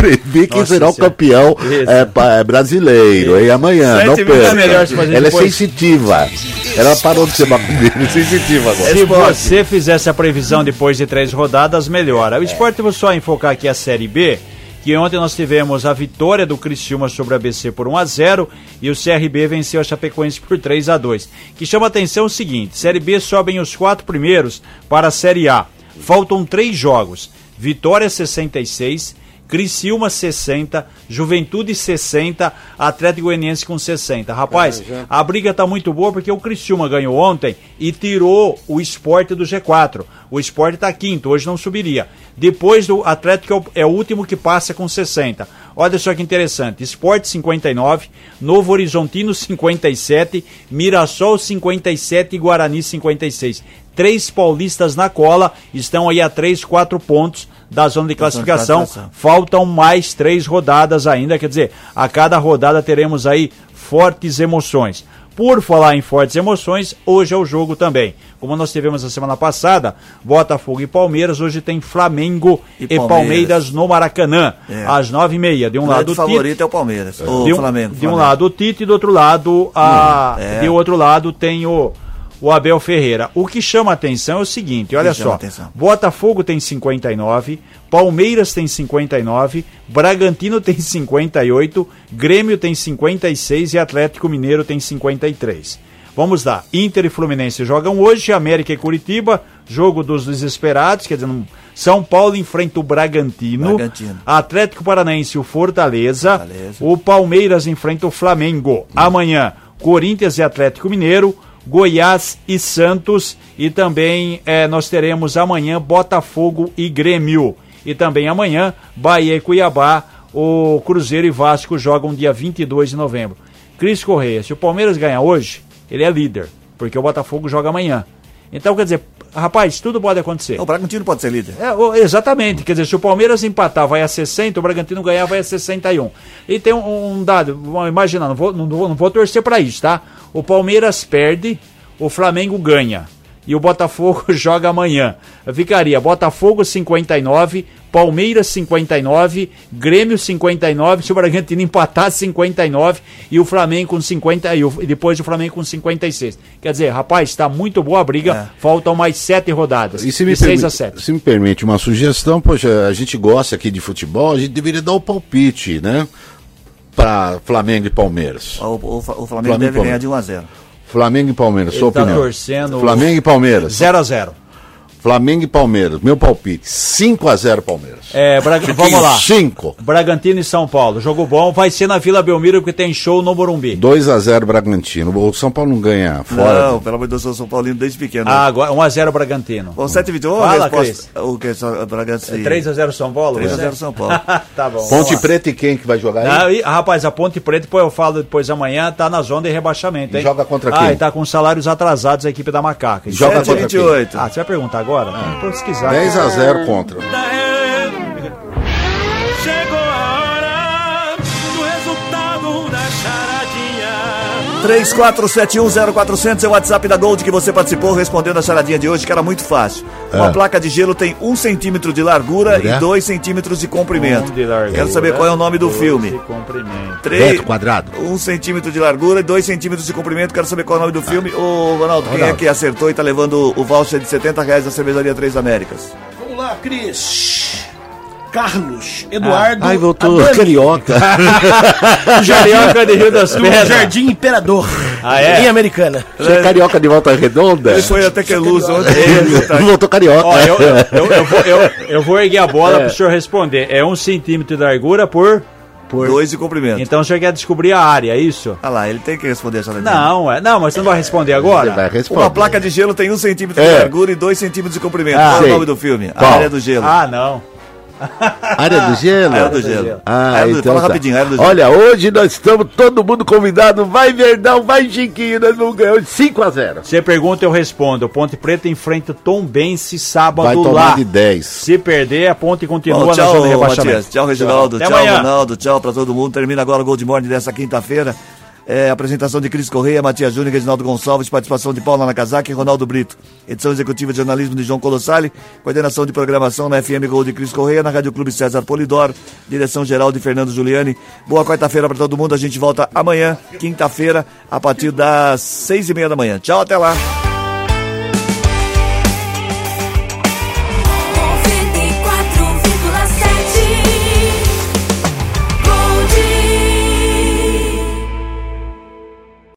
prever quem Nossa será o campeão é, é brasileiro. E amanhã, Sete não perca. é Ela é sensitiva. Ela parou de ser macumbeira, é sensitiva agora. Se você fizesse a previsão depois de três rodadas, melhora. O esporte, vou só enfocar aqui a Série B, que ontem nós tivemos a vitória do Criciúma sobre a ABC por 1 a 0 e o CRB venceu a Chapecoense por 3 a 2 Que chama a atenção o seguinte, Série B sobem os quatro primeiros para a Série A. Faltam três jogos. Vitória 66, Criciúma 60, Juventude 60, Atlético Goianiense com 60. Rapaz, a briga tá muito boa porque o Criciúma ganhou ontem e tirou o esporte do G4. O esporte tá quinto, hoje não subiria. Depois do Atlético é o, é o último que passa com 60. Olha só que interessante. Esporte 59, Novo Horizontino 57, Mirassol 57 e Guarani 56. Três paulistas na cola estão aí a 3, 4 pontos da zona de classificação. Faltam mais três rodadas ainda, quer dizer, a cada rodada teremos aí fortes emoções. Por falar em fortes emoções, hoje é o jogo também. Como nós tivemos a semana passada, Botafogo e Palmeiras, hoje tem Flamengo e, E Palmeiras. Palmeiras. no Maracanã, É. às nove e meia. De um O lado o Tite, favorito é o Palmeiras. O de um, Flamengo. de um Flamengo. lado o Tite e do outro lado a, Hum, é. de outro lado tem o, o Abel Ferreira. O que chama atenção é o seguinte, olha só. atenção? Botafogo tem 59, Palmeiras tem 59, Bragantino tem 58, Grêmio tem 56 e Atlético Mineiro tem 53. Vamos lá, Inter e Fluminense jogam hoje, América e Curitiba, jogo dos desesperados, quer dizer, São Paulo enfrenta o Bragantino, Bragantino. Atlético Paranaense e o Fortaleza, Fortaleza. o Palmeiras enfrenta o Flamengo. Amanhã, Corinthians e Atlético Mineiro, Goiás e Santos. E também eh, nós teremos amanhã Botafogo e Grêmio. E também amanhã, Bahia e Cuiabá. O Cruzeiro e Vasco jogam dia 22 de novembro. Cris Correia, se o Palmeiras ganhar hoje, ele é líder, porque o Botafogo joga amanhã. Então, quer dizer, rapaz, tudo pode acontecer. O Bragantino pode ser líder. É, exatamente, quer dizer, se o Palmeiras empatar vai a 60, o Bragantino ganhar vai a 61. E tem um, um dado, vamos imaginar, não vou, não, vou, não vou torcer para isso, tá? O Palmeiras perde, o Flamengo ganha. E o Botafogo joga amanhã. Ficaria Botafogo 59, Palmeiras 59, Grêmio 59, se o Bragantino empatar 59 e o Flamengo com 50 e, o- e depois o Flamengo com 56. Quer dizer, rapaz, está muito boa a briga. Faltam mais sete rodadas. E se me, de 6 permi- a 7. se me permite uma sugestão, poxa, a gente gosta aqui de futebol, a gente deveria dar o palpite, né? Para Flamengo e Palmeiras. O, o- o Flamengo, Flamengo deve ganhar de 1 a 0 Flamengo e Palmeiras, sua Ele tá opinião. torcendo- Flamengo e Palmeiras. 0 a 0 Flamengo e Palmeiras, meu palpite, 5 a 0 Palmeiras. É, Braga- vamos lá. 5. Bragantino e São Paulo. Jogo bom. Vai ser na Vila Belmiro porque tem show no Morumbi. 2 a 0 Bragantino. O São Paulo não ganha fora. Não, pelo amor de Deus, eu sou São Paulino desde pequeno. Ah, agora 1 a 0 Bragantino. Bom, 7 vídeos. Fala, O que? Só- Bragantino. 3 a 0 São Paulo? 3 a você? 0 São Paulo. tá bom. Ponte Preta e quem que vai jogar aí? Ah, e, rapaz, a Ponte Preta, depois eu falo depois amanhã, tá na zona de rebaixamento, hein? Joga contra Ah, quem? e tá com salários atrasados a equipe da Macaca. Joga Sete e contra 28. Ah, você vai perguntar agora? Tem que pesquisar. 10 a 0 contra. 34710400 é o WhatsApp da Gold que você participou respondendo a charadinha de hoje, que era muito fácil. Uma É. placa de gelo tem 1 centímetro de largura É. e 2 centímetros de comprimento. Um de largura, Quero saber qual é o nome do filme. Três- Metro quadrado. 1 centímetro de largura e 2 centímetros de comprimento. Quero saber qual é o nome do filme. Ô, Ronaldo, quem é que acertou e tá levando o voucher de 70 reais da cervejaria Três Américas? Vamos lá, Cris. Carlos, Eduardo. Ai, voltou Adami, carioca. Carioca de Rio das Pedras. Jardim Imperador. Ah, é? Em Americana. Você é carioca de volta redonda? Ele foi até que luz ontem. Voltou carioca. Ó, eu, eu, eu, eu vou, eu, eu vou erguer a bola É. pro senhor responder. É um centímetro de largura por. Por 2 de comprimento. Então o senhor quer descobrir a área, é isso? Ah lá, ele tem que responder a charadinha. Não, é, não, mas você não vai responder agora? Você vai responder. Uma placa de gelo tem 1 centímetro de É. largura e 2 centímetros de comprimento. Ah, qual é o nome do filme? Qual? A área do gelo. Ah, não. Área do gelo? Área do gelo. Ah, Área do- então fala tá. rapidinho, área do gelo. Olha, hoje nós estamos todo mundo convidado. Vai Verdão, vai Chiquinho, nós vamos ganhar 5 a 0 Você pergunta, eu respondo. Ponte Preta enfrenta o Tom Bense sábado Vai tomar lá. de 10. Se perder, a Ponte continua Bom, na tchau, zona de rebaixamento. Matias. Tchau, Reginaldo. Tchau, amanhã. Ronaldo. Tchau pra todo mundo. Termina agora o Gold Morning dessa quinta-feira. É, apresentação de Cris Correia, Matias Júnior, Reginaldo Gonçalves, participação de Paula Nakazaki e Ronaldo Brito. Edição executiva de jornalismo de João Colossali, coordenação de programação na FM Gol de Cris Correia, na Rádio Clube César Polidoro, direção geral de Fernando Giuliani. Boa quarta-feira para todo mundo, a gente volta amanhã, quinta-feira, a partir das seis e meia da manhã. Tchau, até lá.